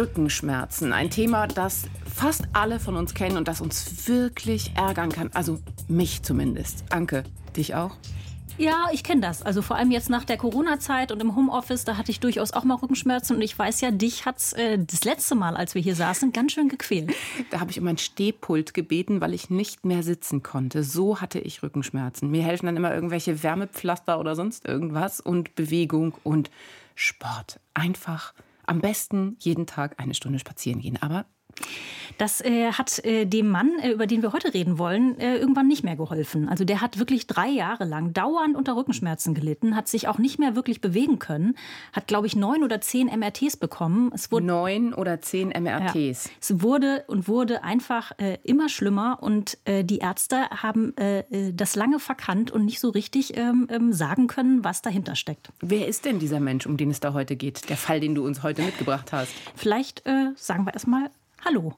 Rückenschmerzen. Ein Thema, das fast alle von uns kennen und das uns wirklich ärgern kann. Also mich zumindest. Anke, dich auch? Ja, ich kenne das. Also vor allem jetzt nach der Corona-Zeit und im Homeoffice, da hatte ich durchaus auch mal Rückenschmerzen. Und ich weiß ja, dich hat es äh, das letzte Mal, als wir hier saßen, ganz schön gequält. Da habe ich um ein Stehpult gebeten, weil ich nicht mehr sitzen konnte. So hatte ich Rückenschmerzen. Mir helfen dann immer irgendwelche Wärmepflaster oder sonst irgendwas und Bewegung und Sport. Einfach am besten jeden Tag eine Stunde spazieren gehen. Aber das äh, hat äh, dem Mann, äh, über den wir heute reden wollen, äh, irgendwann nicht mehr geholfen. Also der hat wirklich drei Jahre lang dauernd unter Rückenschmerzen gelitten, hat sich auch nicht mehr wirklich bewegen können, hat, glaube ich, neun oder zehn MRTs bekommen. Es wurde, neun oder zehn MRTs. Ja, es wurde und wurde einfach äh, immer schlimmer und äh, die Ärzte haben das lange verkannt und nicht so richtig ähm, ähm, sagen können, was dahinter steckt. Wer ist denn dieser Mensch, um den es da heute geht? Der Fall, den du uns heute mitgebracht hast. Vielleicht sagen wir erstmal Hallo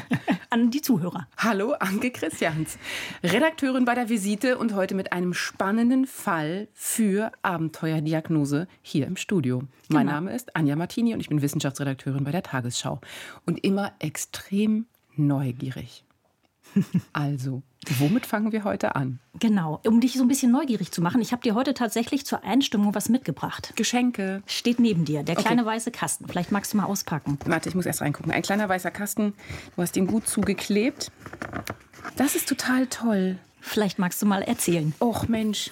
an die Zuhörer. Hallo, Anke Christians, Redakteurin bei der Visite und heute mit einem spannenden Fall für Abenteuerdiagnose hier im Studio. Genau. Mein Name ist Anja Martini und ich bin Wissenschaftsredakteurin bei der Tagesschau und immer extrem neugierig. Also, womit fangen wir heute an? Genau, um dich so ein bisschen neugierig zu machen. Ich habe dir heute tatsächlich zur Einstimmung was mitgebracht. Geschenke. Steht neben dir, der kleine okay. weiße Kasten. Vielleicht magst du mal auspacken. Warte, ich muss erst reingucken. Ein kleiner weißer Kasten. Du hast ihn gut zugeklebt. Das ist total toll. Vielleicht magst du mal erzählen. Och Mensch.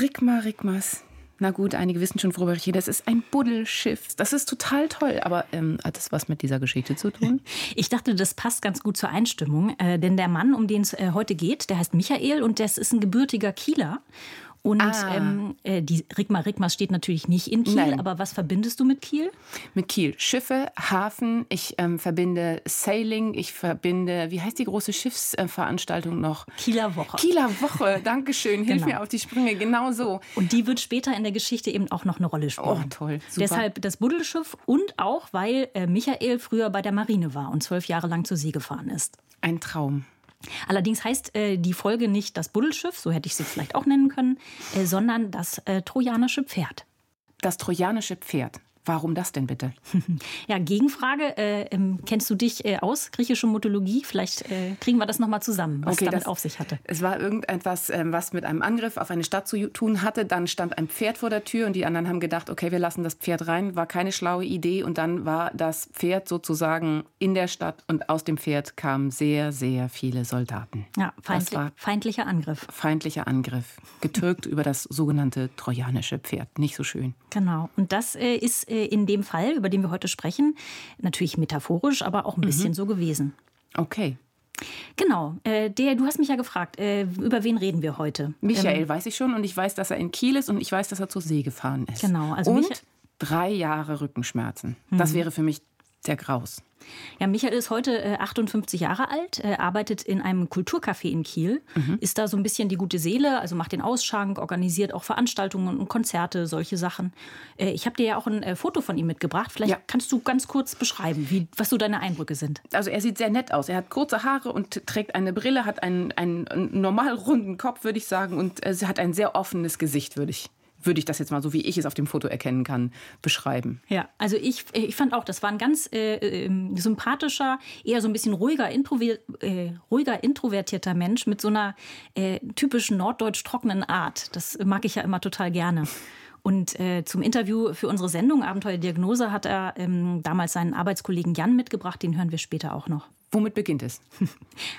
Rickma, Rickmas. Na gut, einige wissen schon, worüber ich rede. Das ist ein Buddelschiff. Das ist total toll. Aber ähm, hat das was mit dieser Geschichte zu tun? Ich dachte, das passt ganz gut zur Einstimmung. Äh, denn der Mann, um den es äh, heute geht, der heißt Michael und das ist ein gebürtiger Kieler. Und ah. ähm, äh, die Rigma Rigmas steht natürlich nicht in Kiel, Nein. aber was verbindest du mit Kiel? Mit Kiel Schiffe, Hafen, ich ähm, verbinde Sailing, ich verbinde, wie heißt die große Schiffsveranstaltung noch? Kieler Woche. Kieler Woche, Dankeschön, hilf genau. mir auf die Sprünge, genau so. Und die wird später in der Geschichte eben auch noch eine Rolle spielen. Oh, toll, super. Deshalb das Buddelschiff und auch, weil äh, Michael früher bei der Marine war und zwölf Jahre lang zur See gefahren ist. Ein Traum. Allerdings heißt äh, die Folge nicht das Buddelschiff, so hätte ich sie vielleicht auch nennen können, äh, sondern das äh, trojanische Pferd. Das trojanische Pferd. Warum das denn bitte? Ja, Gegenfrage. Äh, ähm, kennst du dich äh, aus, griechische Mythologie? Vielleicht äh, kriegen wir das nochmal zusammen, was okay, damit das, auf sich hatte. Es war irgendetwas, ähm, was mit einem Angriff auf eine Stadt zu tun hatte. Dann stand ein Pferd vor der Tür und die anderen haben gedacht, okay, wir lassen das Pferd rein. War keine schlaue Idee. Und dann war das Pferd sozusagen in der Stadt und aus dem Pferd kamen sehr, sehr viele Soldaten. Ja, feindli feindlicher Angriff. Feindlicher Angriff. Getürkt über das sogenannte trojanische Pferd. Nicht so schön. Genau. Und das äh, ist in dem Fall, über den wir heute sprechen, natürlich metaphorisch, aber auch ein mhm. bisschen so gewesen. Okay. Genau, äh, der, du hast mich ja gefragt, äh, über wen reden wir heute? Michael ähm, weiß ich schon und ich weiß, dass er in Kiel ist und ich weiß, dass er zur See gefahren ist. Genau, also und drei Jahre Rückenschmerzen. Mhm. Das wäre für mich der Graus. Ja, Michael ist heute äh, 58 Jahre alt, äh, arbeitet in einem Kulturcafé in Kiel, mhm. ist da so ein bisschen die gute Seele, also macht den Ausschank, organisiert auch Veranstaltungen und Konzerte, solche Sachen. Äh, ich habe dir ja auch ein äh, Foto von ihm mitgebracht. Vielleicht ja. kannst du ganz kurz beschreiben, wie, was so deine Eindrücke sind. Also er sieht sehr nett aus. Er hat kurze Haare und trägt eine Brille, hat einen, einen normal runden Kopf, würde ich sagen, und er hat ein sehr offenes Gesicht, würde ich würde ich das jetzt mal so, wie ich es auf dem Foto erkennen kann, beschreiben. Ja, also ich, ich fand auch, das war ein ganz äh, äh, sympathischer, eher so ein bisschen ruhiger, äh, ruhiger introvertierter Mensch mit so einer äh, typischen norddeutsch trockenen Art. Das mag ich ja immer total gerne. Und äh, zum Interview für unsere Sendung Abenteuerdiagnose hat er ähm, damals seinen Arbeitskollegen Jan mitgebracht, den hören wir später auch noch. Womit beginnt es?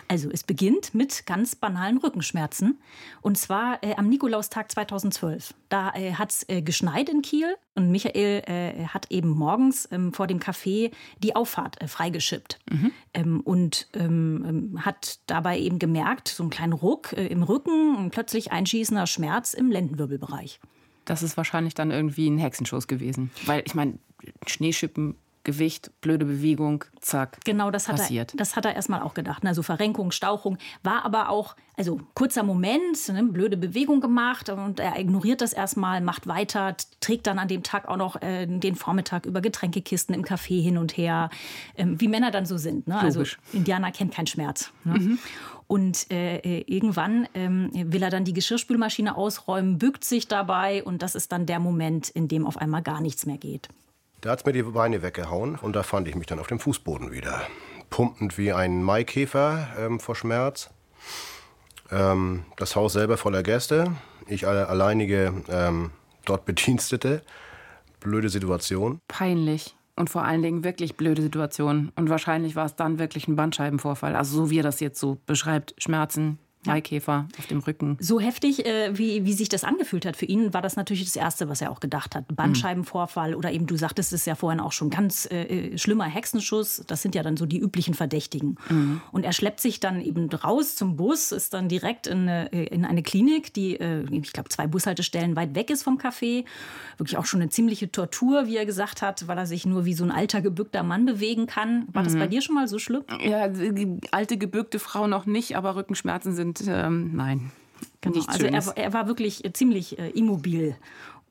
Also es beginnt mit ganz banalen Rückenschmerzen. Und zwar äh, am Nikolaustag 2012. Da äh, hat es äh, geschneit in Kiel und Michael äh, hat eben morgens ähm, vor dem Café die Auffahrt äh, freigeschippt. Mhm. Ähm, und ähm, ähm, hat dabei eben gemerkt, so einen kleinen Ruck äh, im Rücken und plötzlich einschießender Schmerz im Lendenwirbelbereich. Das ist wahrscheinlich dann irgendwie ein Hexenschuss gewesen. Weil ich meine, Schneeschippen Gewicht, blöde Bewegung, zack. Genau, das hat passiert. er, das hat er erstmal auch gedacht. Also Verrenkung, Stauchung war aber auch, also kurzer Moment, ne, blöde Bewegung gemacht und er ignoriert das erstmal, macht weiter, trägt dann an dem Tag auch noch äh, den Vormittag über Getränkekisten im Café hin und her, ähm, wie Männer dann so sind. Ne? Also Indianer kennt keinen Schmerz. Ne? Mhm. Und äh, äh, irgendwann ähm, will er dann die Geschirrspülmaschine ausräumen, bückt sich dabei und das ist dann der Moment, in dem auf einmal gar nichts mehr geht. Der hat mir die Beine weggehauen und da fand ich mich dann auf dem Fußboden wieder. Pumpend wie ein Maikäfer ähm, vor Schmerz. Ähm, das Haus selber voller Gäste. Ich alle, alleinige ähm, dort Bedienstete. Blöde Situation. Peinlich. Und vor allen Dingen wirklich blöde Situation. Und wahrscheinlich war es dann wirklich ein Bandscheibenvorfall. Also so wie er das jetzt so beschreibt. Schmerzen, Maikäfer auf dem Rücken. So heftig, äh, wie, wie sich das angefühlt hat für ihn, war das natürlich das Erste, was er auch gedacht hat. Bandscheibenvorfall mhm. oder eben, du sagtest es ja vorhin auch schon, ganz äh, äh, schlimmer Hexenschuss. Das sind ja dann so die üblichen Verdächtigen. Mhm. Und er schleppt sich dann eben raus zum Bus, ist dann direkt in eine, äh, in eine Klinik, die, äh, ich glaube, zwei Bushaltestellen weit weg ist vom Café. Wirklich auch schon eine ziemliche Tortur, wie er gesagt hat, weil er sich nur wie so ein alter, gebückter Mann bewegen kann. War mhm. das bei dir schon mal so schlimm? Ja, die alte, gebückte Frau noch nicht, aber Rückenschmerzen sind und ähm, nein. Genau. Also er, er, war wirklich ziemlich äh, immobil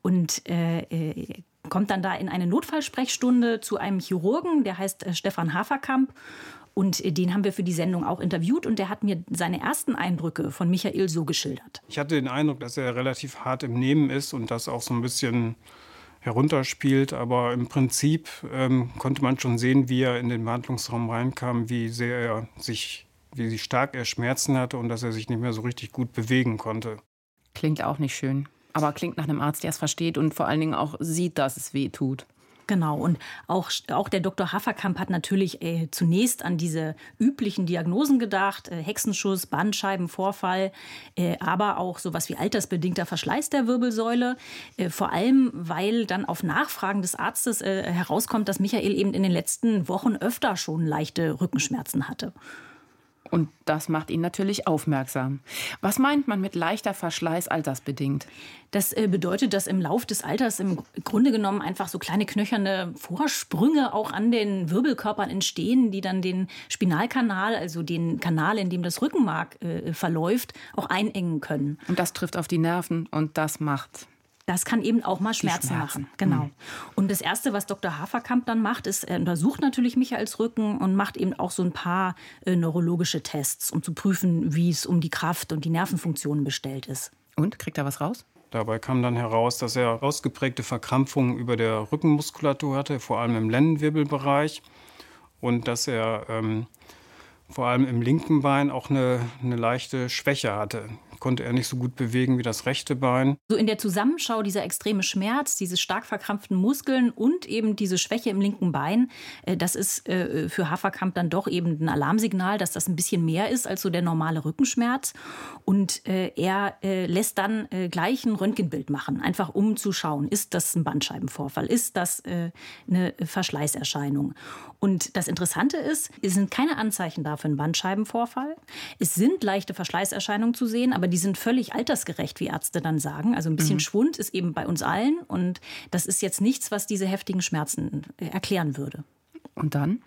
und äh, äh, kommt dann da in eine Notfallsprechstunde zu einem Chirurgen, der heißt äh, Stefan Haferkamp. Und äh, den haben wir für die Sendung auch interviewt und der hat mir seine ersten Eindrücke von Michael so geschildert. Ich hatte den Eindruck, dass er relativ hart im Nehmen ist und das auch so ein bisschen herunterspielt. Aber im Prinzip ähm, konnte man schon sehen, wie er in den Behandlungsraum reinkam, wie sehr er sich wie stark er Schmerzen hatte und dass er sich nicht mehr so richtig gut bewegen konnte. Klingt auch nicht schön. Aber klingt nach einem Arzt, der es versteht und vor allen Dingen auch sieht, dass es weh tut. Genau, und auch, auch der Dr. Hafferkamp hat natürlich äh, zunächst an diese üblichen Diagnosen gedacht, äh, Hexenschuss, Bandscheibenvorfall, äh, aber auch sowas wie altersbedingter Verschleiß der Wirbelsäule. Äh, vor allem, weil dann auf Nachfragen des Arztes äh, herauskommt, dass Michael eben in den letzten Wochen öfter schon leichte Rückenschmerzen hatte. Und das macht ihn natürlich aufmerksam. Was meint man mit leichter Verschleiß altersbedingt? Das äh, bedeutet, dass im Lauf des Alters im Grunde genommen einfach so kleine knöcherne Vorsprünge auch an den Wirbelkörpern entstehen, die dann den Spinalkanal, also den Kanal, in dem das Rückenmark äh, verläuft, auch einengen können. Und das trifft auf die Nerven und das macht das kann eben auch mal Schmerzen, Schmerzen. machen. Genau. Mhm. Und das Erste, was Dr. Haferkamp dann macht, ist, er untersucht natürlich Michaels Rücken und macht eben auch so ein paar äh, neurologische Tests, um zu prüfen, wie es um die Kraft und die Nervenfunktionen bestellt ist. Und kriegt er was raus? Dabei kam dann heraus, dass er ausgeprägte Verkrampfungen über der Rückenmuskulatur hatte, vor allem im Lendenwirbelbereich. Und dass er ähm, vor allem im linken Bein auch eine, eine leichte Schwäche hatte konnte er nicht so gut bewegen wie das rechte Bein. So in der Zusammenschau dieser extreme Schmerz, diese stark verkrampften Muskeln und eben diese Schwäche im linken Bein, äh, das ist äh, für Haferkamp dann doch eben ein Alarmsignal, dass das ein bisschen mehr ist als so der normale Rückenschmerz. Und äh, er lässt dann gleich ein Röntgenbild machen, einfach um zu schauen, ist das ein Bandscheibenvorfall, ist das eine Verschleißerscheinung. Und das Interessante ist, es sind keine Anzeichen dafür einen Bandscheibenvorfall. Es sind leichte Verschleißerscheinungen zu sehen, aber die sind völlig altersgerecht, wie Ärzte dann sagen. Also ein bisschen mhm. Schwund ist eben bei uns allen und das ist jetzt nichts, was diese heftigen Schmerzen äh, erklären würde. Und dann?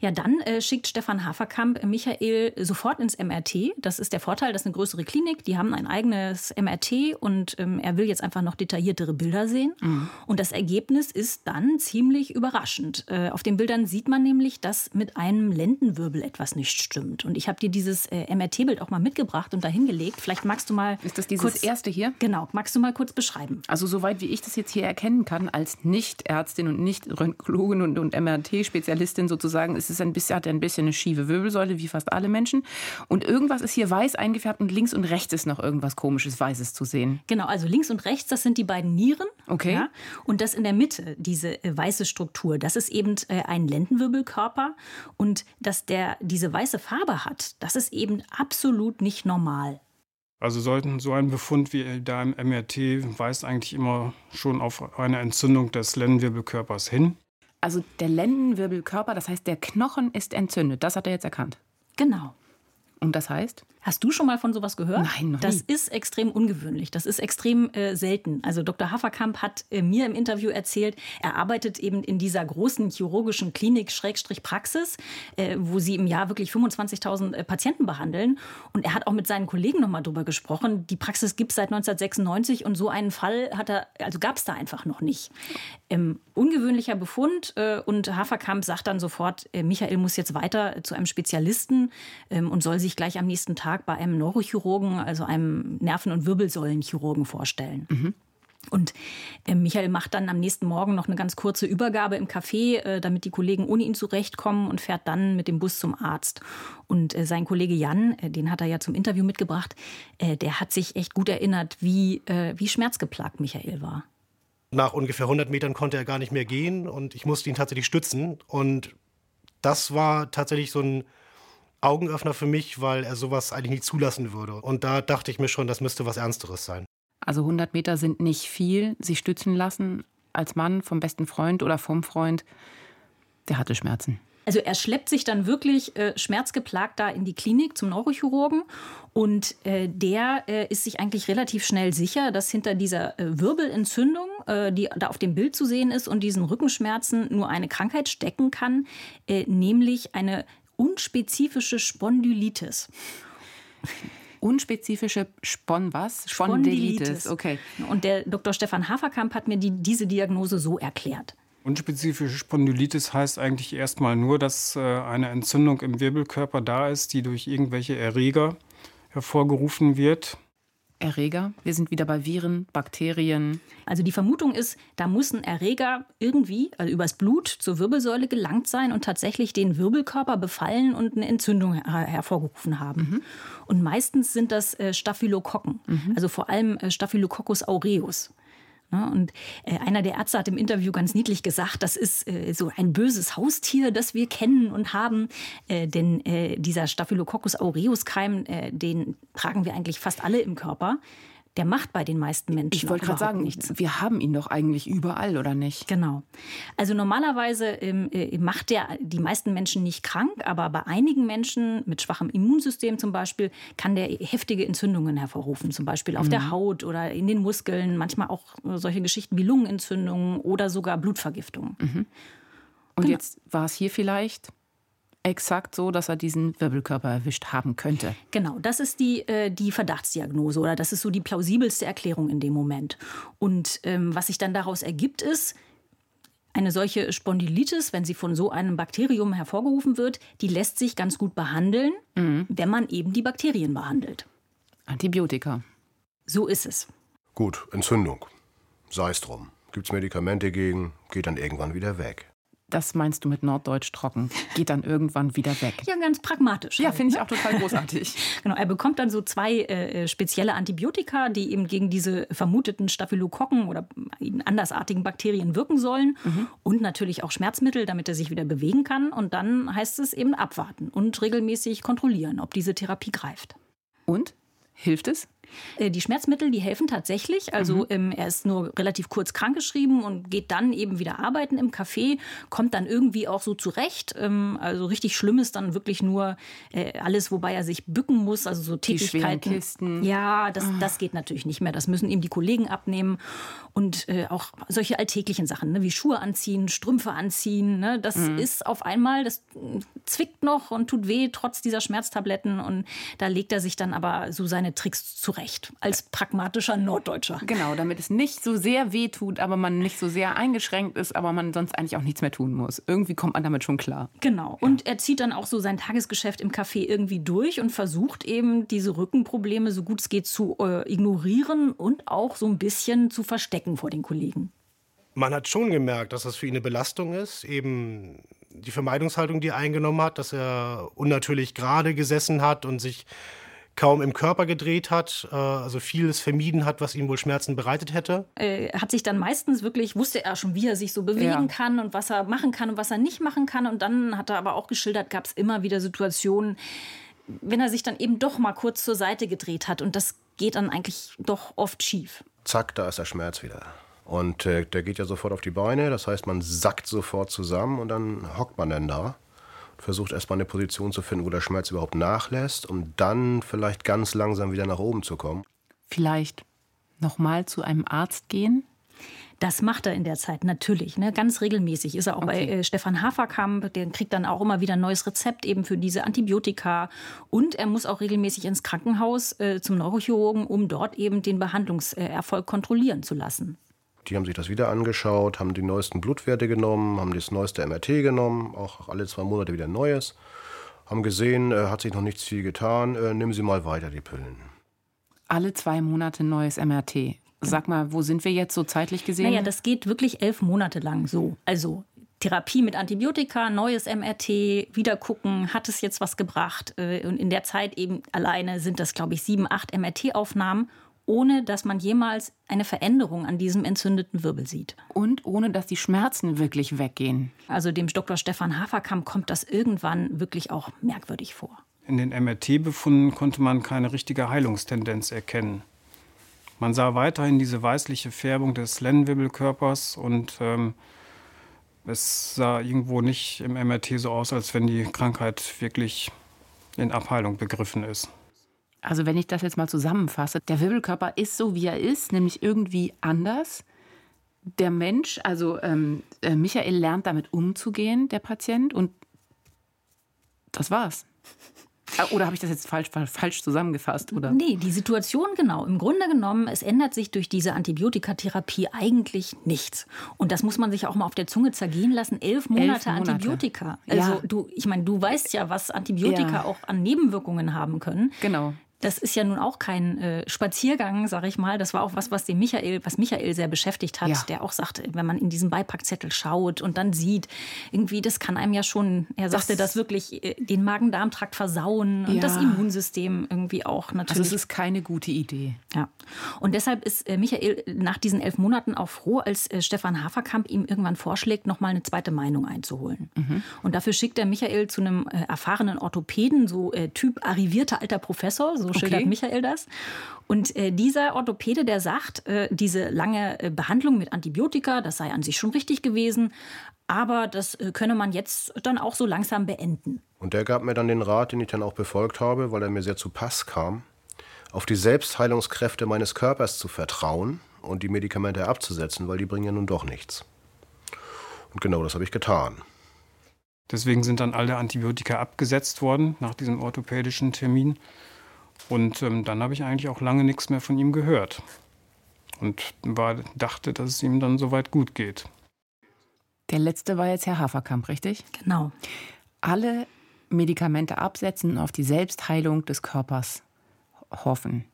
Ja, dann äh, schickt Stefan Haferkamp Michael sofort ins MRT. Das ist der Vorteil, das ist eine größere Klinik. Die haben ein eigenes MRT und ähm, er will jetzt einfach noch detailliertere Bilder sehen. Mhm. Und das Ergebnis ist dann ziemlich überraschend. Äh, auf den Bildern sieht man nämlich, dass mit einem Lendenwirbel etwas nicht stimmt. Und ich habe dir dieses äh, MRT-Bild auch mal mitgebracht und dahingelegt. Vielleicht magst du mal. Ist das dieses kurz, erste hier? Genau. Magst du mal kurz beschreiben? Also, soweit wie ich das jetzt hier erkennen kann, als Nicht-Ärztin und Nicht-Röntgenologin und, und MRT-Spezialistin, Spezialistin sozusagen, es ist ein bisschen, hat ein bisschen eine schiefe Wirbelsäule, wie fast alle Menschen. Und irgendwas ist hier weiß eingefärbt und links und rechts ist noch irgendwas komisches Weißes zu sehen. Genau, also links und rechts, das sind die beiden Nieren. Okay. Ja, und das in der Mitte, diese äh, weiße Struktur, das ist eben äh, ein Lendenwirbelkörper. Und dass der diese weiße Farbe hat, das ist eben absolut nicht normal. Also sollten so ein Befund wie da im MRT weist eigentlich immer schon auf eine Entzündung des Lendenwirbelkörpers hin. Also der Lendenwirbelkörper, das heißt, der Knochen ist entzündet. Das hat er jetzt erkannt. Genau. Und das heißt? Hast du schon mal von sowas gehört? Nein, noch nie. Das ist extrem ungewöhnlich. Das ist extrem äh, selten. Also Dr. Haferkamp hat äh, mir im Interview erzählt, er arbeitet eben in dieser großen chirurgischen Klinik Schrägstrich Praxis, äh, wo sie im Jahr wirklich 25.000 äh, Patienten behandeln. Und er hat auch mit seinen Kollegen noch mal drüber gesprochen. Die Praxis gibt es seit 1996 und so einen Fall hat er, also gab es da einfach noch nicht. Ähm, ungewöhnlicher Befund äh, und Haferkamp sagt dann sofort, äh, Michael muss jetzt weiter zu einem Spezialisten ähm, und soll sich gleich am nächsten Tag bei einem Neurochirurgen, also einem Nerven- und Wirbelsäulenchirurgen vorstellen. Mhm. Und äh, Michael macht dann am nächsten Morgen noch eine ganz kurze Übergabe im Café, äh, damit die Kollegen ohne ihn zurechtkommen und fährt dann mit dem Bus zum Arzt. Und äh, sein Kollege Jan, äh, den hat er ja zum Interview mitgebracht, äh, der hat sich echt gut erinnert, wie, äh, wie schmerzgeplagt Michael war. Nach ungefähr 100 Metern konnte er gar nicht mehr gehen und ich musste ihn tatsächlich stützen. Und das war tatsächlich so ein Augenöffner für mich, weil er sowas eigentlich nicht zulassen würde. Und da dachte ich mir schon, das müsste was Ernsteres sein. Also 100 Meter sind nicht viel. Sich stützen lassen als Mann vom besten Freund oder vom Freund, der hatte Schmerzen. Also er schleppt sich dann wirklich äh, schmerzgeplagt da in die Klinik zum Neurochirurgen und äh, der äh, ist sich eigentlich relativ schnell sicher, dass hinter dieser äh, Wirbelentzündung, äh, die da auf dem Bild zu sehen ist und diesen Rückenschmerzen nur eine Krankheit stecken kann, äh, nämlich eine unspezifische Spondylitis. Unspezifische Spon was? Spondylitis. Okay. Und der Dr. Stefan Haferkamp hat mir die, diese Diagnose so erklärt. Unspezifische Spondylitis heißt eigentlich erstmal nur, dass äh, eine Entzündung im Wirbelkörper da ist, die durch irgendwelche Erreger hervorgerufen wird. Erreger. Wir sind wieder bei Viren, Bakterien. Also die Vermutung ist, da muss ein Erreger irgendwie, also übers Blut zur Wirbelsäule gelangt sein und tatsächlich den Wirbelkörper befallen und eine Entzündung her hervorgerufen haben. Mhm. Und meistens sind das äh, Staphylokokken, mhm. also vor allem äh, Staphylococcus aureus. Ne? Und äh, einer der Ärzte hat im Interview ganz niedlich gesagt, das ist äh, so ein böses Haustier, das wir kennen und haben. Äh, denn dieser Staphylococcus aureus Keim, den tragen wir eigentlich fast alle im Körper der macht bei den meisten Menschen. Ich wollte gerade sagen, nichts. wir haben ihn doch eigentlich überall, oder nicht? Genau. Also normalerweise ähm, äh, macht der die meisten Menschen nicht krank, aber bei einigen Menschen mit schwachem Immunsystem zum Beispiel kann der heftige Entzündungen hervorrufen, zum Beispiel auf mhm. der Haut oder in den Muskeln, manchmal auch solche Geschichten wie Lungenentzündungen oder sogar Blutvergiftungen. Mhm. Und genau. jetzt war es hier vielleicht exakt so, dass er diesen Wirbelkörper erwischt haben könnte. Genau, das ist die, äh, die Verdachtsdiagnose oder das ist so die plausibelste Erklärung in dem Moment. Und ähm, was sich dann daraus ergibt, ist, eine solche Spondylitis, wenn sie von so einem Bakterium hervorgerufen wird, die lässt sich ganz gut behandeln, mhm. wenn man eben die Bakterien behandelt. Antibiotika. So ist es. Gut, Entzündung. Sei es drum. Gibt es Medikamente gegen, geht dann irgendwann wieder weg. Das meinst du mit Norddeutsch trocken. Geht dann irgendwann wieder weg. Ja, ganz pragmatisch. Ja, halt, finde ich ne? auch total großartig. genau, er bekommt dann so zwei äh, spezielle Antibiotika, die eben gegen diese vermuteten Staphylokokken oder andersartigen Bakterien wirken sollen. Mhm. Und natürlich auch Schmerzmittel, damit er sich wieder bewegen kann. Und dann heißt es eben abwarten und regelmäßig kontrollieren, ob diese Therapie greift. Und? Hilft es? Äh, die Schmerzmittel, die helfen tatsächlich. Also mhm. ähm, er ist nur relativ kurz krankgeschrieben und geht dann eben wieder arbeiten im Café, kommt dann irgendwie auch so zurecht. Ähm, also richtig schlimm ist dann wirklich nur äh, alles, wobei er sich bücken muss, also so Tätigkeiten. Ja, das, ah. das geht natürlich nicht mehr. Das müssen ihm die Kollegen abnehmen. Und äh, auch solche alltäglichen Sachen, ne, wie Schuhe anziehen, Strümpfe anziehen. Ne, das mhm. ist auf einmal, das zwickt noch und tut weh, trotz dieser Schmerztabletten. Und da legt er sich dann aber so seine Tricks zurecht zurecht als pragmatischer Norddeutscher. Genau, damit es nicht so sehr weh tut, aber man nicht so sehr eingeschränkt ist, aber man sonst eigentlich auch nichts mehr tun muss. Irgendwie kommt man damit schon klar. Genau. Und er zieht dann auch so sein Tagesgeschäft im Café irgendwie durch und versucht eben diese Rückenprobleme so gut es geht zu äh, ignorieren und auch so ein bisschen zu verstecken vor den Kollegen. Man hat schon gemerkt, dass das für ihn eine Belastung ist, eben die Vermeidungshaltung, die er eingenommen hat, dass er unnatürlich gerade gesessen hat und sich kaum im Körper gedreht hat, äh, also vieles vermieden hat, was ihm wohl Schmerzen bereitet hätte. Er hat sich dann meistens wirklich, wusste er schon, wie er sich so bewegen ja. kann und was er machen kann und was er nicht machen kann. Und dann hat er aber auch geschildert, gab es immer wieder Situationen, wenn er sich dann eben doch mal kurz zur Seite gedreht hat. Und das geht dann eigentlich doch oft schief. Zack, da ist der Schmerz wieder. Und äh, der geht ja sofort auf die Beine, das heißt, man sackt sofort zusammen und dann hockt man dann da versucht erstmal eine Position zu finden, wo der Schmerz überhaupt nachlässt, um dann vielleicht ganz langsam wieder nach oben zu kommen. Vielleicht nochmal zu einem Arzt gehen? Das macht er in der Zeit natürlich, ne? ganz regelmäßig. Ist er auch okay. bei äh, Stefan Haferkamp, der kriegt dann auch immer wieder ein neues Rezept eben für diese Antibiotika. Und er muss auch regelmäßig ins Krankenhaus äh, zum Neurochirurgen, um dort eben den Behandlungserfolg kontrollieren zu lassen. Die haben sich das wieder angeschaut, haben die neuesten Blutwerte genommen, haben das neueste MRT genommen, auch alle zwei Monate wieder Neues. Haben gesehen, äh, hat sich noch nichts viel getan, äh, nehmen Sie mal weiter die Pillen. Alle zwei Monate neues MRT. Sag mal, wo sind wir jetzt so zeitlich gesehen? Naja, das geht wirklich elf Monate lang so. Also Therapie mit Antibiotika, neues MRT, wieder gucken, hat es jetzt was gebracht? Äh, und in der Zeit eben alleine sind das, glaube ich, sieben, acht MRT-Aufnahmen, ohne dass man jemals eine Veränderung an diesem entzündeten Wirbel sieht. Und ohne dass die Schmerzen wirklich weggehen. Also dem Dr. Stefan Haferkamp kommt das irgendwann wirklich auch merkwürdig vor. In den MRT-Befunden konnte man keine richtige Heilungstendenz erkennen. Man sah weiterhin diese weißliche Färbung des Lendenwirbelkörpers und ähm, es sah irgendwo nicht im MRT so aus, als wenn die Krankheit wirklich in Abheilung begriffen ist. Also wenn ich das jetzt mal zusammenfasse, der Wirbelkörper ist so, wie er ist, nämlich irgendwie anders. Der Mensch, also ähm, äh, Michael lernt damit umzugehen, der Patient, und das war's. Äh, oder habe ich das jetzt falsch, falsch zusammengefasst? Oder? Nee, die Situation genau. Im Grunde genommen, es ändert sich durch diese Antibiotikatherapie eigentlich nichts. Und das muss man sich auch mal auf der Zunge zergehen lassen. Elf Monate, Elf Monate. Antibiotika. Also ja. du, ich meine, du weißt ja, was Antibiotika ja. auch an Nebenwirkungen haben können. Genau das ist ja nun auch kein äh, Spaziergang, sag ich mal. Das war auch was, was den Michael, was Michael sehr beschäftigt hat, ja. der auch sagte, wenn man in diesen Beipackzettel schaut und dann sieht, irgendwie, das kann einem ja schon, er sagte, das, das wirklich äh, den Magen-Darm-Trakt versauen und ja. das Immunsystem irgendwie auch natürlich. Also es ist keine gute Idee. Ja. Und deshalb ist äh, Michael nach diesen elf Monaten auch froh, als äh, Stefan Haferkamp ihm irgendwann vorschlägt, nochmal eine zweite Meinung einzuholen. Mhm. Und dafür schickt er Michael zu einem äh, erfahrenen Orthopäden, so äh, Typ arrivierter alter Professor, so so schildert Michael das. Und äh, dieser Orthopäde, der sagt, äh, diese lange äh, Behandlung mit Antibiotika, das sei an sich schon richtig gewesen, aber das äh, könne man jetzt dann auch so langsam beenden. Und der gab mir dann den Rat, den ich dann auch befolgt habe, weil er mir sehr zu Pass kam, auf die Selbstheilungskräfte meines Körpers zu vertrauen und die Medikamente abzusetzen, weil die bringen ja nun doch nichts. Und genau das habe ich getan. Deswegen sind dann alle Antibiotika abgesetzt worden nach diesem orthopädischen Termin. Und ähm, dann habe ich eigentlich auch lange nichts mehr von ihm gehört. Und war, dachte, dass es ihm dann soweit gut geht. Der letzte war jetzt Herr Haferkamp, richtig? Genau. Alle Medikamente absetzen und auf die Selbstheilung des Körpers hoffen.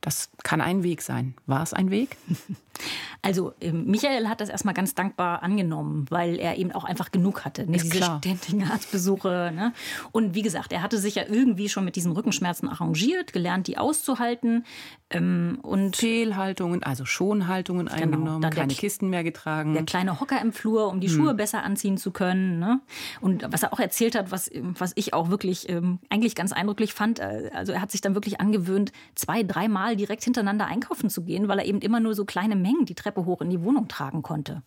Das kann ein Weg sein. War es ein Weg? Also ähm, Michael hat das erstmal ganz dankbar angenommen, weil er eben auch einfach genug hatte. Ne? Diese klar. ständigen Arztbesuche. Ne? Und wie gesagt, er hatte sich ja irgendwie schon mit diesen Rückenschmerzen arrangiert, gelernt, die auszuhalten. Ähm, und Fehlhaltungen, also Schonhaltungen genau, eingenommen, keine der, Kisten mehr getragen. Der kleine Hocker im Flur, um die hm. Schuhe besser anziehen zu können. Ne? Und was er auch erzählt hat, was, was ich auch wirklich ähm, eigentlich ganz eindrücklich fand, äh, also er hat sich dann wirklich angewöhnt, zwei, dreimal direkt hintereinander einkaufen zu gehen, weil er eben immer nur so kleine Mengen die Treppe hoch in die Wohnung tragen konnte.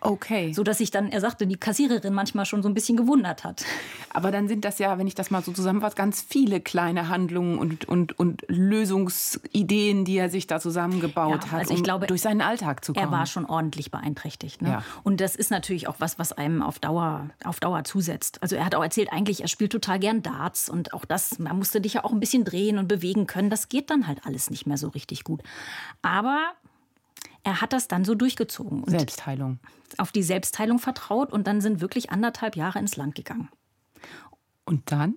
Okay. So dass sich dann, er sagte, die Kassiererin manchmal schon so ein bisschen gewundert hat. Aber dann sind das ja, wenn ich das mal so zusammenfasse, ganz viele kleine Handlungen und, und, und Lösungsideen, die er sich da zusammengebaut ja, hat, also ich um glaube, durch seinen Alltag zu kommen. Er war schon ordentlich beeinträchtigt. Ne? Ja. Und das ist natürlich auch was, was einem auf Dauer, auf Dauer zusetzt. Also er hat auch erzählt, eigentlich, er spielt total gern Darts und auch das, man musste dich ja auch ein bisschen drehen und bewegen können. Das geht dann halt alles nicht mehr so richtig gut. Aber er hat das dann so durchgezogen. Und Selbstheilung. Auf die Selbstheilung vertraut und dann sind wirklich anderthalb Jahre ins Land gegangen. Und dann?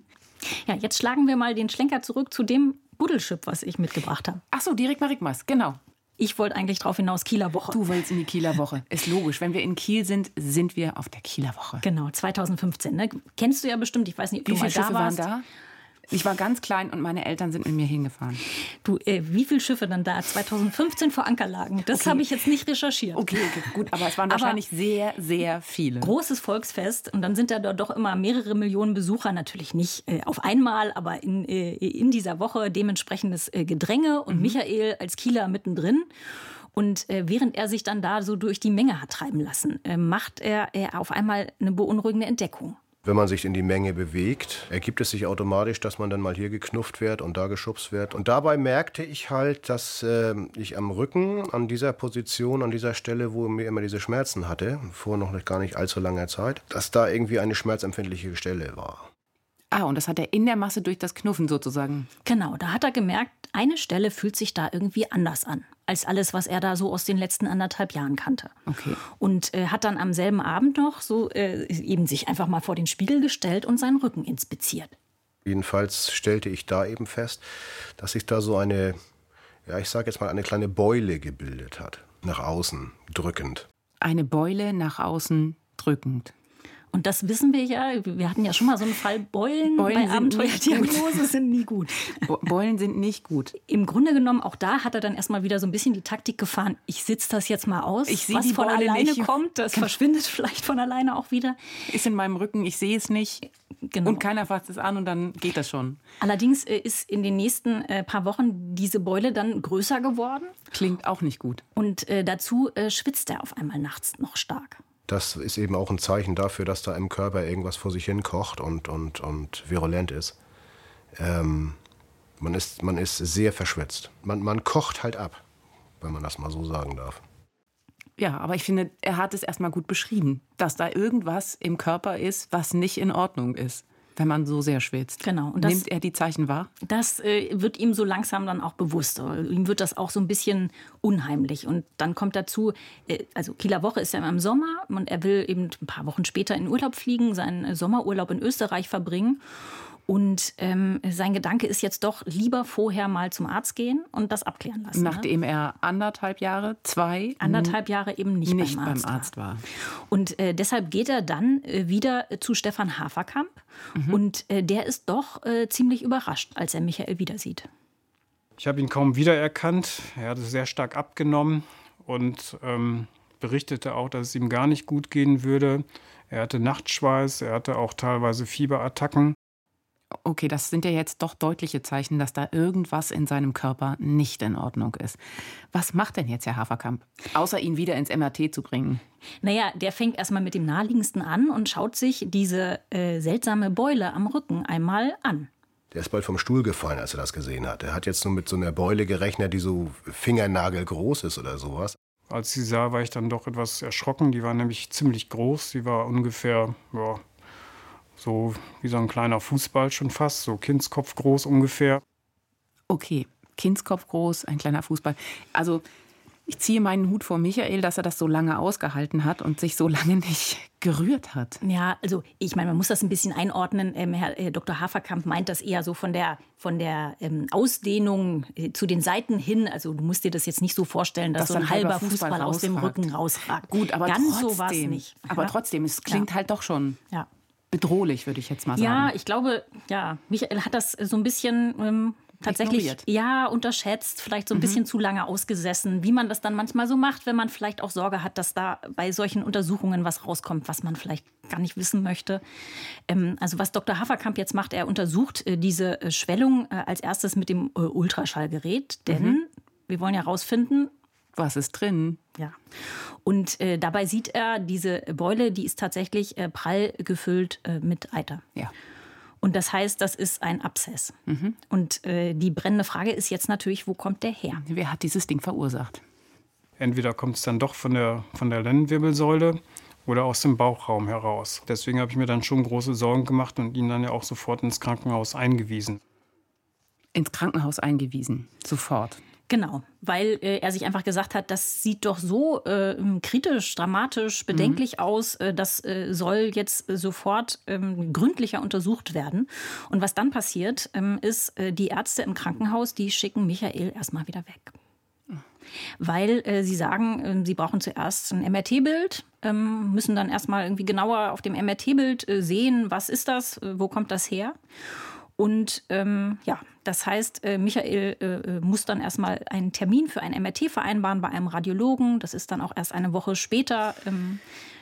Ja, jetzt schlagen wir mal den Schlenker zurück zu dem Buddelschip, was ich mitgebracht habe. Ach so, direkt Marikmas, genau. Ich wollte eigentlich drauf hinaus, Kieler Woche. Du wolltest in die Kieler Woche. Ist logisch. Wenn wir in Kiel sind, sind wir auf der Kieler Woche. Genau, 2015. Ne? Kennst du ja bestimmt. Ich weiß nicht, ob Wie du mal da warst. waren da? Ich war ganz klein und meine Eltern sind mit mir hingefahren. Du, äh, wie viele Schiffe dann da 2015 vor Anker lagen? Das okay. habe ich jetzt nicht recherchiert. Okay, okay, gut, aber es waren aber wahrscheinlich sehr, sehr viele. Großes Volksfest und dann sind da doch immer mehrere Millionen Besucher, natürlich nicht äh, auf einmal, aber in, äh, in dieser Woche dementsprechendes äh, Gedränge und mhm. Michael als Kieler mittendrin. Und äh, während er sich dann da so durch die Menge hat treiben lassen, äh, macht er, er auf einmal eine beunruhigende Entdeckung. Wenn man sich in die Menge bewegt, ergibt es sich automatisch, dass man dann mal hier geknufft wird und da geschubst wird. Und dabei merkte ich halt, dass äh, ich am Rücken, an dieser Position, an dieser Stelle, wo mir immer diese Schmerzen hatte, vor noch gar nicht allzu langer Zeit, dass da irgendwie eine schmerzempfindliche Stelle war. Ah, und das hat er in der Masse durch das Knuffen sozusagen. Genau, da hat er gemerkt, eine Stelle fühlt sich da irgendwie anders an als alles, was er da so aus den letzten anderthalb Jahren kannte. Okay. Und äh, hat dann am selben Abend noch so äh, eben sich einfach mal vor den Spiegel gestellt und seinen Rücken inspiziert. Jedenfalls stellte ich da eben fest, dass sich da so eine ja, ich sage jetzt mal, eine kleine Beule gebildet hat. Nach außen drückend. Eine Beule nach außen drückend. Und das wissen wir ja. Wir hatten ja schon mal so einen Fall Beulen, Beulen bei Abenteuerdiagnose sind nie gut. Beulen sind nicht gut. Im Grunde genommen, auch da hat er dann erstmal wieder so ein bisschen die Taktik gefahren. Ich sitze das jetzt mal aus. Ich Was die von Beule alleine nicht. kommt, das verschwindet vielleicht von alleine auch wieder. Ist in meinem Rücken, ich sehe es nicht. Genau. Und keiner fasst es an und dann geht das schon. Allerdings äh, ist in den nächsten äh, paar Wochen diese Beule dann größer geworden. Klingt auch nicht gut. Und äh, dazu schwitzt er auf einmal nachts noch stark. Das ist eben auch ein Zeichen dafür, dass da im Körper irgendwas vor sich hin kocht und, und, und virulent ist. Ähm, man, ist man ist sehr verschwitzt. Man, man kocht halt ab, wenn man das mal so sagen darf. Ja, aber ich finde, er hat es erstmal gut beschrieben, dass da irgendwas im Körper ist, was nicht in Ordnung ist, wenn man so sehr schwitzt. Genau. Und das- Nimmt er die Zeichen wahr? Das äh, wird ihm so langsam dann auch bewusst. Ihm wird das auch so ein bisschen unheimlich. Und dann kommt dazu, äh, also Kieler Woche ist ja im Sommer und er will eben ein paar Wochen später in Urlaub fliegen, seinen äh, Sommerurlaub in Österreich verbringen. Und ähm, sein Gedanke ist jetzt doch lieber vorher mal zum Arzt gehen und das abklären lassen. ne? Nachdem er anderthalb Jahre, zwei, Anderthalb Jahre eben nicht, nicht beim, Arzt beim Arzt war. war. Und äh, deshalb geht er dann äh, wieder zu Stefan Haferkamp. Und äh, der ist doch äh, ziemlich überrascht, als er Michael wieder sieht. Ich habe ihn kaum wiedererkannt. Er hatte sehr stark abgenommen und ähm, berichtete auch, dass es ihm gar nicht gut gehen würde. Er hatte Nachtschweiß, er hatte auch teilweise Fieberattacken. Okay, das sind ja jetzt doch deutliche Zeichen, dass da irgendwas in seinem Körper nicht in Ordnung ist. Was macht denn jetzt Herr Haferkamp, außer ihn wieder ins MRT zu bringen? Naja, der fängt erstmal mit dem naheliegendsten an und schaut sich diese äh, seltsame Beule am Rücken einmal an. Der ist bald vom Stuhl gefallen, als er das gesehen hat. Er hat jetzt nur mit so einer Beule gerechnet, die so fingernagelgroß ist oder sowas. Als sie sah, war ich dann doch etwas erschrocken. Die war nämlich ziemlich groß. Sie war ungefähr ja, so wie so ein kleiner Fußball schon fast, so Kindskopf groß ungefähr. Okay, Kindskopf groß, ein kleiner Fußball. Also ich ziehe meinen Hut vor Michael, dass er das so lange ausgehalten hat und sich so lange nicht gerührt hat. Ja, also ich meine, man muss das ein bisschen einordnen. Ähm, Herr äh, Dr. Haferkamp meint das eher so von der, von der ähm, Ausdehnung äh, zu den Seiten hin. Also du musst dir das jetzt nicht so vorstellen, dass, Dass so ein halber halber Fußball, Fußball aus dem. Rücken rausragt. Gut, aber Ganz trotzdem, so war es nicht. Aber Ja. trotzdem, es klingt Ja. halt doch schon Ja. Bedrohlich, würde ich jetzt mal sagen. Ja, ich glaube, ja, Michael hat das so ein bisschen ähm, tatsächlich Ignoriert. ja unterschätzt, vielleicht so ein bisschen zu lange ausgesessen, wie man das dann manchmal so macht, wenn man vielleicht auch Sorge hat, dass da bei solchen Untersuchungen was rauskommt, was man vielleicht gar nicht wissen möchte. Ähm, also was Dr. Haferkamp jetzt macht, er untersucht äh, diese äh, Schwellung äh, als erstes mit dem äh, Ultraschallgerät, denn wir wollen ja rausfinden, Was ist drin? ja. Und äh, dabei sieht er, diese Beule, die ist tatsächlich äh, prall gefüllt äh, mit Eiter. Ja. Und das heißt, das ist ein Abszess. Und äh, die brennende Frage ist jetzt natürlich, wo kommt der her? Wer hat dieses Ding verursacht? Entweder kommt es dann doch von der, von der Lendenwirbelsäule oder aus dem Bauchraum heraus. Deswegen habe ich mir dann schon große Sorgen gemacht und ihn dann ja auch sofort ins Krankenhaus eingewiesen. Ins Krankenhaus eingewiesen. Sofort. Genau, weil äh, er sich einfach gesagt hat, das sieht doch so äh, kritisch, dramatisch, bedenklich aus, äh, das äh, soll jetzt äh, sofort ähm, gründlicher untersucht werden. Und was dann passiert, ähm, ist, äh, die Ärzte im Krankenhaus, die schicken Michael erstmal wieder weg. Weil äh, sie sagen, ähm, sie brauchen zuerst ein MRT-Bild, ähm, müssen dann erstmal irgendwie genauer auf dem MRT-Bild äh, sehen, was ist das, äh, wo kommt das her. Und ähm, ja, das heißt, äh, Michael äh, äh, muss dann erstmal einen Termin für ein MRT vereinbaren bei einem Radiologen. Das ist dann auch erst eine Woche später, ähm,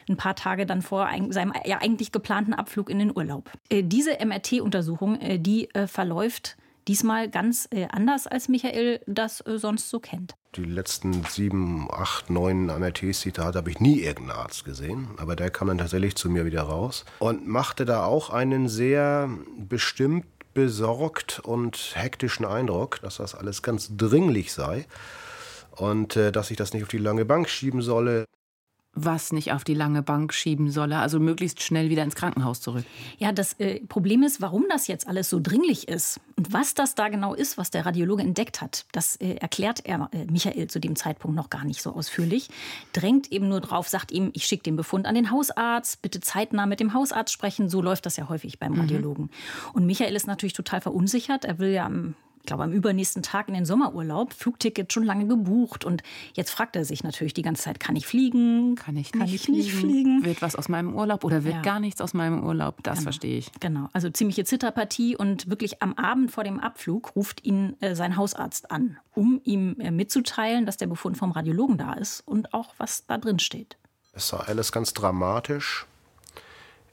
ein paar Tage dann vor ein, seinem ja, eigentlich geplanten Abflug in den Urlaub. Äh, diese MRT-Untersuchung, äh, die äh, verläuft diesmal ganz anders, als Michael das sonst so kennt. Die letzten sieben, acht, neun MRTs, die da habe ich nie irgendeinen Arzt gesehen. Aber der kam dann tatsächlich zu mir wieder raus und machte da auch einen sehr bestimmt besorgt und hektischen Eindruck, dass das alles ganz dringlich sei und äh, dass ich das nicht auf die lange Bank schieben solle. Was nicht auf die lange Bank schieben solle, also möglichst schnell wieder ins Krankenhaus zurück. Ja, das äh, Problem ist, warum das jetzt alles so dringlich ist und was das da genau ist, was der Radiologe entdeckt hat, das äh, erklärt er äh, Michael zu dem Zeitpunkt noch gar nicht so ausführlich. Drängt eben nur drauf, sagt ihm, ich schicke den Befund an den Hausarzt, bitte zeitnah mit dem Hausarzt sprechen. So läuft das ja häufig beim Radiologen. Und Michael ist natürlich total verunsichert. Er will ja am glaube, am übernächsten Tag in den Sommerurlaub, Flugticket schon lange gebucht. Und jetzt fragt er sich natürlich die ganze Zeit, kann ich fliegen? Kann ich nicht, kann ich fliegen? nicht fliegen? Wird was aus meinem Urlaub oder wird ja. gar nichts aus meinem Urlaub? Das genau. verstehe ich. Genau, also ziemliche Zitterpartie und wirklich am Abend vor dem Abflug ruft ihn äh, sein Hausarzt an, um ihm äh, mitzuteilen, dass der Befund vom Radiologen da ist und auch was da drin steht. Es sei alles ganz dramatisch.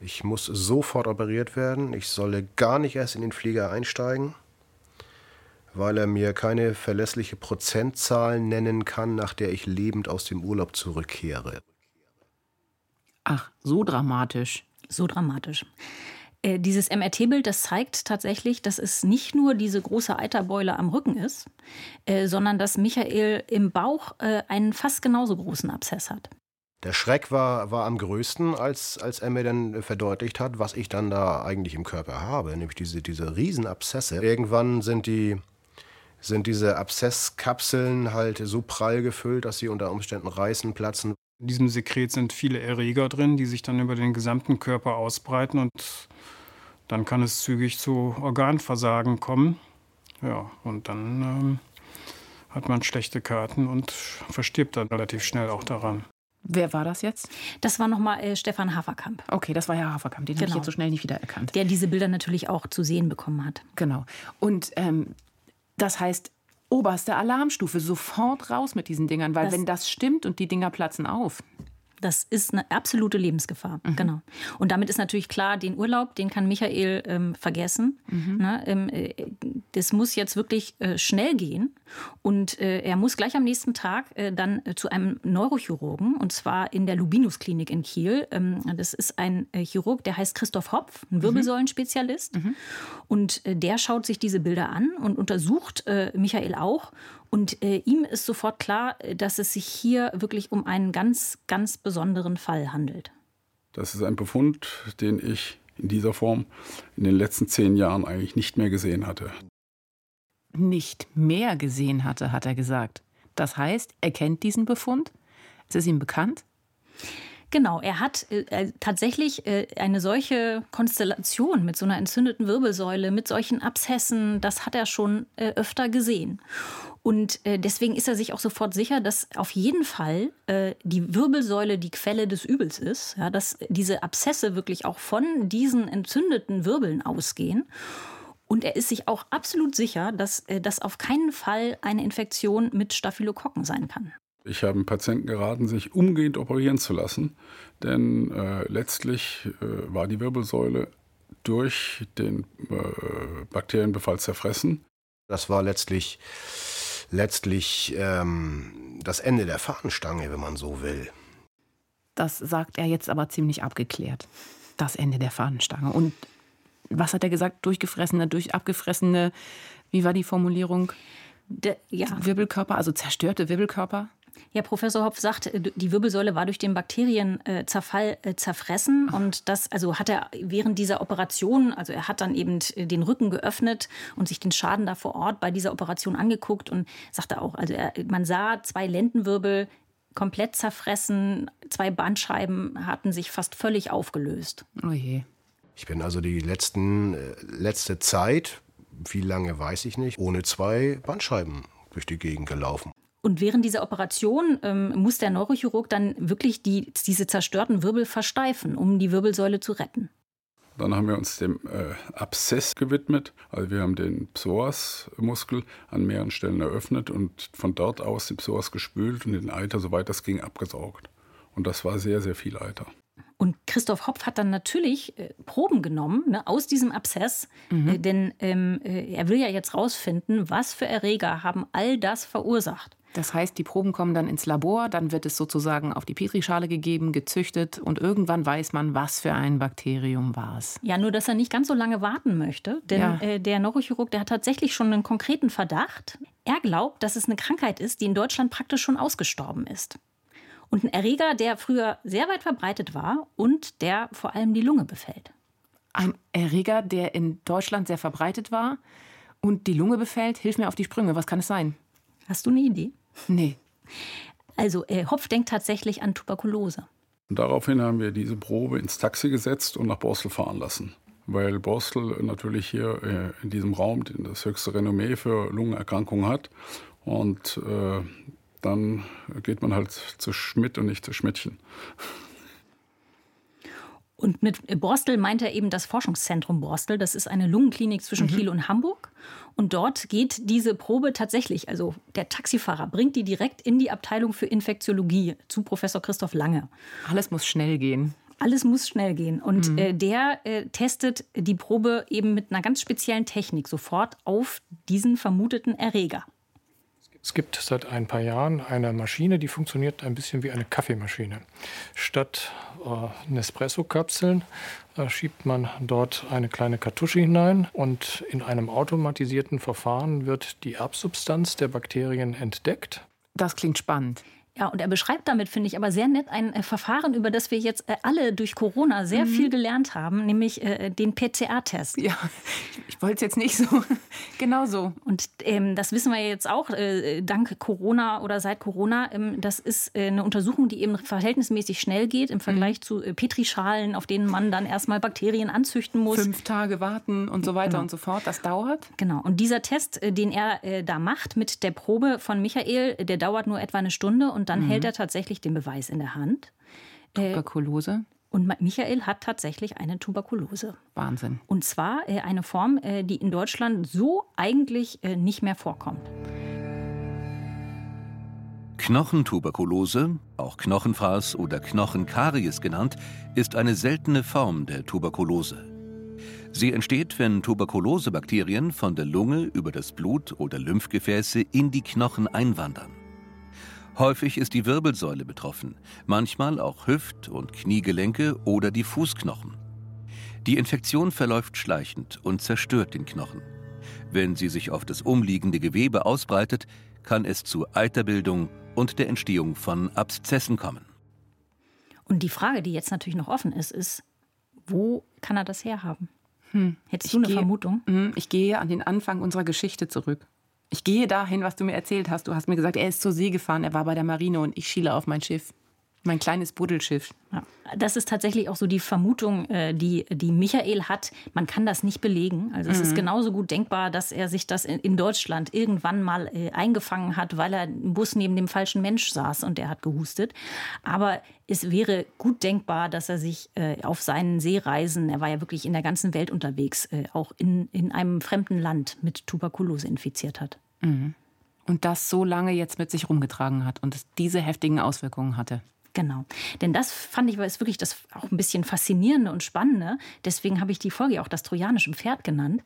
Ich muss sofort operiert werden. Ich solle gar nicht erst in den Flieger einsteigen weil er mir keine verlässliche Prozentzahl nennen kann, nach der ich lebend aus dem Urlaub zurückkehre. Ach, so dramatisch. So dramatisch. Äh, dieses MRT-Bild, das zeigt tatsächlich, dass es nicht nur diese große Eiterbeule am Rücken ist, äh, sondern dass Michael im Bauch äh, einen fast genauso großen Abszess hat. Der Schreck war, war am größten, als, als er mir dann verdeutlicht hat, was ich dann da eigentlich im Körper habe, nämlich diese, diese Riesenabszesse. Irgendwann sind die, sind diese Abszesskapseln halt so prall gefüllt, dass sie unter Umständen reißen, platzen. In diesem Sekret sind viele Erreger drin, die sich dann über den gesamten Körper ausbreiten und dann kann es zügig zu Organversagen kommen. Ja, und dann ähm, hat man schlechte Karten und verstirbt dann relativ schnell auch daran. Wer war das jetzt? Das war nochmal äh, Stefan Haferkamp. Okay, das war ja Haferkamp. Den genau. habe ich jetzt so schnell nicht wiedererkannt. Der diese Bilder natürlich auch zu sehen bekommen hat. Genau. Und ähm, das heißt, oberste Alarmstufe, sofort raus mit diesen Dingern, weil das wenn das stimmt und die Dinger platzen auf, das ist eine absolute Lebensgefahr. Mhm. Genau. Und damit ist natürlich klar, den Urlaub, den kann Michael ähm, vergessen. Mhm. Na, ähm, äh, das muss jetzt wirklich äh, schnell gehen. Und äh, er muss gleich am nächsten Tag äh, dann äh, zu einem Neurochirurgen, und zwar in der Lubinus-Klinik in Kiel. Ähm, das ist ein Chirurg, der heißt Christoph Hopf, ein mhm. Wirbelsäulenspezialist. Mhm. Und der schaut sich diese Bilder an und untersucht Michael auch und äh, ihm ist sofort klar, äh, dass es sich hier wirklich um einen ganz, ganz besonderen Fall handelt. Das ist ein Befund, den ich in dieser Form in den letzten zehn Jahren eigentlich nicht mehr gesehen hatte. Nicht mehr gesehen hatte, hat er gesagt. Das heißt, er kennt diesen Befund? Es ist ihm bekannt? Genau, er hat äh, äh, tatsächlich äh, eine solche Konstellation mit so einer entzündeten Wirbelsäule, mit solchen Abszessen, das hat er schon äh, öfter gesehen. Und äh, deswegen ist er sich auch sofort sicher, dass auf jeden Fall äh, die Wirbelsäule die Quelle des Übels ist, ja, dass diese Abszesse wirklich auch von diesen entzündeten Wirbeln ausgehen. Und er ist sich auch absolut sicher, dass das auf keinen Fall eine Infektion mit Staphylokokken sein kann. Ich habe dem Patienten geraten, sich umgehend operieren zu lassen, denn äh, letztlich äh, war die Wirbelsäule durch den äh, Bakterienbefall zerfressen. Das war letztlich, letztlich ähm, das Ende der Fahnenstange, wenn man so will. Das sagt er jetzt aber ziemlich abgeklärt. Das Ende der Fahnenstange. Und was hat er gesagt? Durchgefressene, durch abgefressene, wie war die Formulierung? De, ja. Wirbelkörper, also zerstörte Wirbelkörper? Ja, Professor Hopf sagt, äh, die Wirbelsäule war durch den Bakterienzerfall äh, zerfressen und das also hat er während dieser Operation, also er hat dann eben äh, den Rücken geöffnet und sich den Schaden da vor Ort bei dieser Operation angeguckt und sagte auch, also er, man sah zwei Lendenwirbel komplett zerfressen, zwei Bandscheiben hatten sich fast völlig aufgelöst. Oh je. Ich bin also die letzten letzte Zeit, wie lange weiß ich nicht, ohne zwei Bandscheiben durch die Gegend gelaufen. Und während dieser Operation ähm, muss der Neurochirurg dann wirklich die, diese zerstörten Wirbel versteifen, um die Wirbelsäule zu retten. Dann haben wir uns dem äh, Abszess gewidmet. Also wir haben den Psoasmuskel an mehreren Stellen eröffnet und von dort aus den Psoas gespült und den Eiter, soweit das ging, abgesaugt. Und das war sehr, sehr viel Eiter. Und Christoph Hopf hat dann natürlich äh, Proben genommen ne, aus diesem Abszess, mhm. äh, denn ähm, äh, er will ja jetzt rausfinden, was für Erreger haben all das verursacht. Das heißt, die Proben kommen dann ins Labor, dann wird es sozusagen auf die Petrischale gegeben, gezüchtet und irgendwann weiß man, was für ein Bakterium war es. Ja, nur dass er nicht ganz so lange warten möchte, denn ja. äh, der Neurochirurg, der hat tatsächlich schon einen konkreten Verdacht. Er glaubt, dass es eine Krankheit ist, die in Deutschland praktisch schon ausgestorben ist. Und ein Erreger, der früher sehr weit verbreitet war und der vor allem die Lunge befällt. Ein Erreger, der in Deutschland sehr verbreitet war und die Lunge befällt? Hilf mir auf die Sprünge, was kann es sein? Hast du eine Idee? Nee. Also äh, Hopf denkt tatsächlich an Tuberkulose. Und daraufhin haben wir diese Probe ins Taxi gesetzt und nach Borstel fahren lassen. weil Borstel natürlich hier äh, in diesem Raum das höchste Renommee für Lungenerkrankungen hat. Und äh, dann geht man halt zu Schmidt und nicht zu Schmidtchen. Und mit Borstel meint er eben das Forschungszentrum Borstel. Das ist eine Lungenklinik zwischen mhm. Kiel und Hamburg. Und dort geht diese Probe tatsächlich, also der Taxifahrer bringt die direkt in die Abteilung für Infektiologie zu Professor Christoph Lange. Alles muss schnell gehen. Alles muss schnell gehen. Und mhm. äh, der äh, testet die Probe eben mit einer ganz speziellen Technik sofort auf diesen vermuteten Erreger. Es gibt seit ein paar Jahren eine Maschine, die funktioniert ein bisschen wie eine Kaffeemaschine. Statt äh, Nespresso-Kapseln äh, schiebt man dort eine kleine Kartusche hinein und in einem automatisierten Verfahren wird die Erbsubstanz der Bakterien entdeckt. Das klingt spannend. Ja, und er beschreibt damit, finde ich, aber sehr nett ein äh, Verfahren, über das wir jetzt äh, alle durch Corona sehr mhm. viel gelernt haben, nämlich äh, den PCR-Test. Ja, ich wollte es jetzt nicht so genau so. Und ähm, das wissen wir jetzt auch äh, dank Corona oder seit Corona. Ähm, das ist äh, eine Untersuchung, die eben verhältnismäßig schnell geht im Vergleich mhm. zu äh, Petrischalen, auf denen man dann erstmal Bakterien anzüchten muss. Fünf Tage warten und so weiter genau. und so fort. Das dauert. Genau. Und dieser Test, den er da macht mit der Probe von Michael, der dauert nur etwa eine Stunde und und dann mhm. hält er tatsächlich den Beweis in der Hand. Äh, Tuberkulose? Und Michael hat tatsächlich eine Tuberkulose. Wahnsinn. Und zwar äh, eine Form, äh, die in Deutschland so eigentlich nicht mehr vorkommt. Knochentuberkulose, auch Knochenfraß oder Knochenkaries genannt, ist eine seltene Form der Tuberkulose. Sie entsteht, wenn Tuberkulosebakterien von der Lunge über das Blut oder Lymphgefäße in die Knochen einwandern. Häufig ist die Wirbelsäule betroffen, manchmal auch Hüft- und Kniegelenke oder die Fußknochen. Die Infektion verläuft schleichend und zerstört den Knochen. Wenn sie sich auf das umliegende Gewebe ausbreitet, kann es zu Eiterbildung und der Entstehung von Abszessen kommen. Und die Frage, die jetzt natürlich noch offen ist, ist, wo kann er das herhaben? Hm. Hättest du eine gehe, Vermutung? Hm, ich gehe an den Anfang unserer Geschichte zurück. Ich gehe dahin, was du mir erzählt hast. Du hast mir gesagt, er ist zur See gefahren, er war bei der Marine und ich schiele auf mein Schiff. Mein kleines Buddelschiff. Ja, das ist tatsächlich auch so die Vermutung, äh, die, die Michael hat. Man kann das nicht belegen. Also es mhm. ist genauso gut denkbar, dass er sich das in, Deutschland irgendwann mal äh, eingefangen hat, weil er im Bus neben dem falschen Mensch saß und er hat gehustet. Aber es wäre gut denkbar, dass er sich äh, auf seinen Seereisen, er war ja wirklich in der ganzen Welt unterwegs, auch in, in einem fremden Land mit Tuberkulose infiziert hat. Mhm. Und das so lange jetzt mit sich rumgetragen hat und es diese heftigen Auswirkungen hatte. Genau. Denn das fand ich ist wirklich das auch ein bisschen faszinierende und spannende. Deswegen habe ich die Folge auch das trojanische Pferd genannt.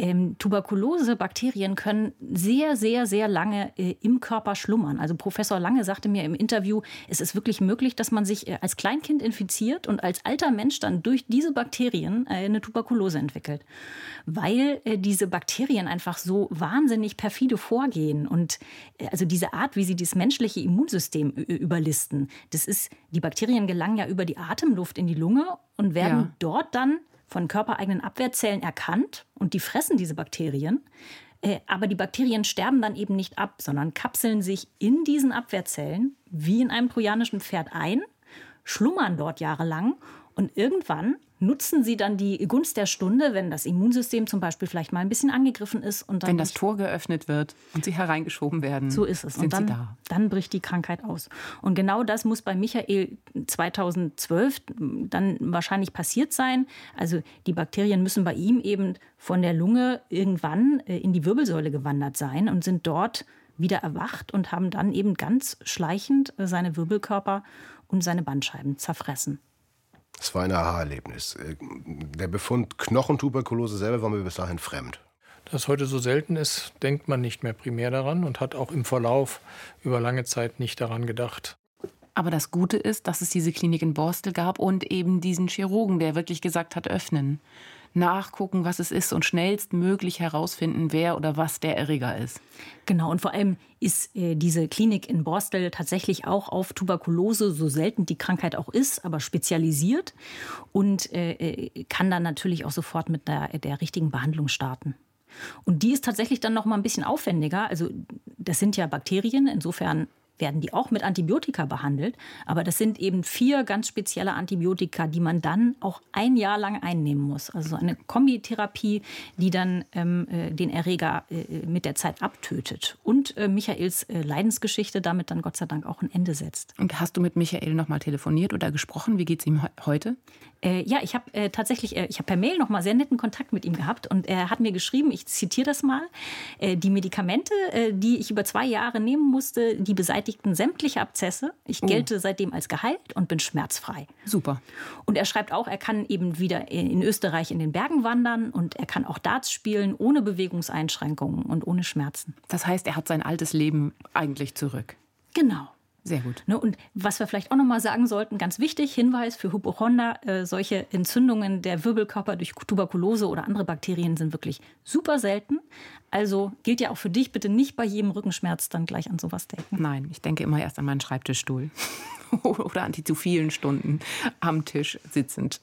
Ähm, Tuberkulose-Bakterien können sehr, sehr, sehr lange äh, im Körper schlummern. Also Professor Lange sagte mir im Interview, es ist wirklich möglich, dass man sich äh, als Kleinkind infiziert und als alter Mensch dann durch diese Bakterien äh, eine Tuberkulose entwickelt. Weil äh, diese Bakterien einfach so wahnsinnig perfide vorgehen und äh, also diese Art, wie sie das menschliche Immunsystem überlisten, das ist ist, die Bakterien gelangen ja über die Atemluft in die Lunge und werden ja. dort dann von körpereigenen Abwehrzellen erkannt und die fressen diese Bakterien. Äh, aber die Bakterien sterben dann eben nicht ab, sondern kapseln sich in diesen Abwehrzellen wie in einem trojanischen Pferd ein, schlummern dort jahrelang und irgendwann nutzen sie dann die Gunst der Stunde, wenn das Immunsystem zum Beispiel vielleicht mal ein bisschen angegriffen ist. Und dann wenn das Tor geöffnet wird und sie hereingeschoben werden. So ist es. Sind und dann, sie da. dann bricht die Krankheit aus. Und genau das muss bei Michael 2012 dann wahrscheinlich passiert sein. Also die Bakterien müssen bei ihm eben von der Lunge irgendwann äh, in die Wirbelsäule gewandert sein und sind dort wieder erwacht und haben dann eben ganz schleichend äh, seine Wirbelkörper und seine Bandscheiben zerfressen. Es war ein Aha-Erlebnis. Äh, der Befund Knochentuberkulose selber war mir bis dahin fremd. Da es heute so selten ist, denkt man nicht mehr primär daran und hat auch im Verlauf über lange Zeit nicht daran gedacht. Aber das Gute ist, dass es diese Klinik in Borstel gab und eben diesen Chirurgen, der wirklich gesagt hat, öffnen nachgucken, was es ist und schnellstmöglich herausfinden, wer oder was der Erreger ist. Genau, und vor allem ist äh, diese Klinik in Borstel tatsächlich auch auf Tuberkulose, so selten die Krankheit auch ist, aber spezialisiert und äh, äh kann dann natürlich auch sofort mit der, der richtigen Behandlung starten. Und die ist tatsächlich dann noch mal ein bisschen aufwendiger. Also das sind ja Bakterien, insofern werden die auch mit Antibiotika behandelt. Aber das sind eben vier ganz spezielle Antibiotika, die man dann auch ein Jahr lang einnehmen muss. Also eine Kombitherapie, die dann ähm, äh, den Erreger äh, mit der Zeit abtötet. Und äh, Michaels äh, Leidensgeschichte damit dann Gott sei Dank auch ein Ende setzt. Und hast du mit Michael noch mal telefoniert oder gesprochen? Wie geht es ihm heute? Äh, ja, ich habe äh, tatsächlich, äh, ich habe per Mail noch mal sehr netten Kontakt mit ihm gehabt und er hat mir geschrieben, ich zitiere das mal, äh, die Medikamente, äh, die ich über zwei Jahre nehmen musste, die beseitigten sämtliche Abzesse. Ich oh. gelte seitdem als geheilt und bin schmerzfrei. Super. Und er schreibt auch, er kann eben wieder in Österreich in den Bergen wandern und er kann auch Darts spielen ohne Bewegungseinschränkungen und ohne Schmerzen. Das heißt, er hat sein altes Leben eigentlich zurück. Genau. Sehr gut. Ne, und was wir vielleicht auch noch mal sagen sollten, ganz wichtig, Hinweis für Hypochonder, äh, solche Entzündungen der Wirbelkörper durch Tuberkulose oder andere Bakterien sind wirklich super selten. Also gilt ja auch für dich, bitte nicht bei jedem Rückenschmerz dann gleich an sowas denken. Nein, ich denke immer erst an meinen Schreibtischstuhl oder an die zu vielen Stunden am Tisch sitzend.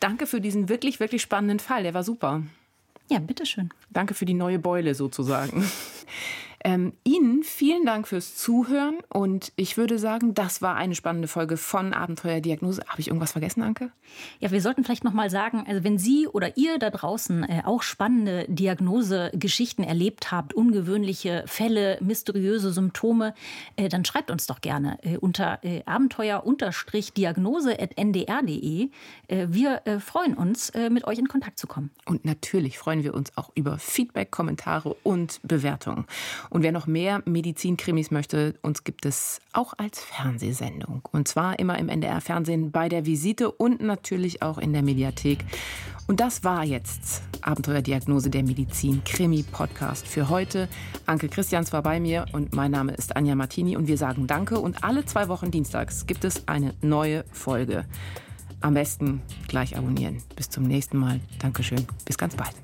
Danke für diesen wirklich, wirklich spannenden Fall. Der war super. Ja, bitteschön. Danke für die neue Beule sozusagen. Ähm, Ihnen vielen Dank fürs Zuhören und ich würde sagen, das war eine spannende Folge von Abenteuerdiagnose. Habe ich irgendwas vergessen, Anke? Ja, wir sollten vielleicht noch mal sagen, also wenn Sie oder ihr da draußen äh, auch spannende Diagnosegeschichten erlebt habt, ungewöhnliche Fälle, mysteriöse Symptome, äh, dann schreibt uns doch gerne äh, unter äh, abenteuer-diagnose@ndr.de. Äh, wir äh, freuen uns, mit euch in Kontakt zu kommen. Und natürlich freuen wir uns auch über Feedback, Kommentare und Bewertungen. Und wer noch mehr Medizinkrimis möchte, uns gibt es auch als Fernsehsendung. Und zwar immer im NDR Fernsehen bei der Visite und natürlich auch in der Mediathek. Und das war jetzt Abenteuerdiagnose der Medizin Krimi Podcast für heute. Anke Christians war bei mir und mein Name ist Anja Martini und wir sagen Danke und alle zwei Wochen dienstags gibt es eine neue Folge. Am besten gleich abonnieren. Bis zum nächsten Mal. Dankeschön. Bis ganz bald.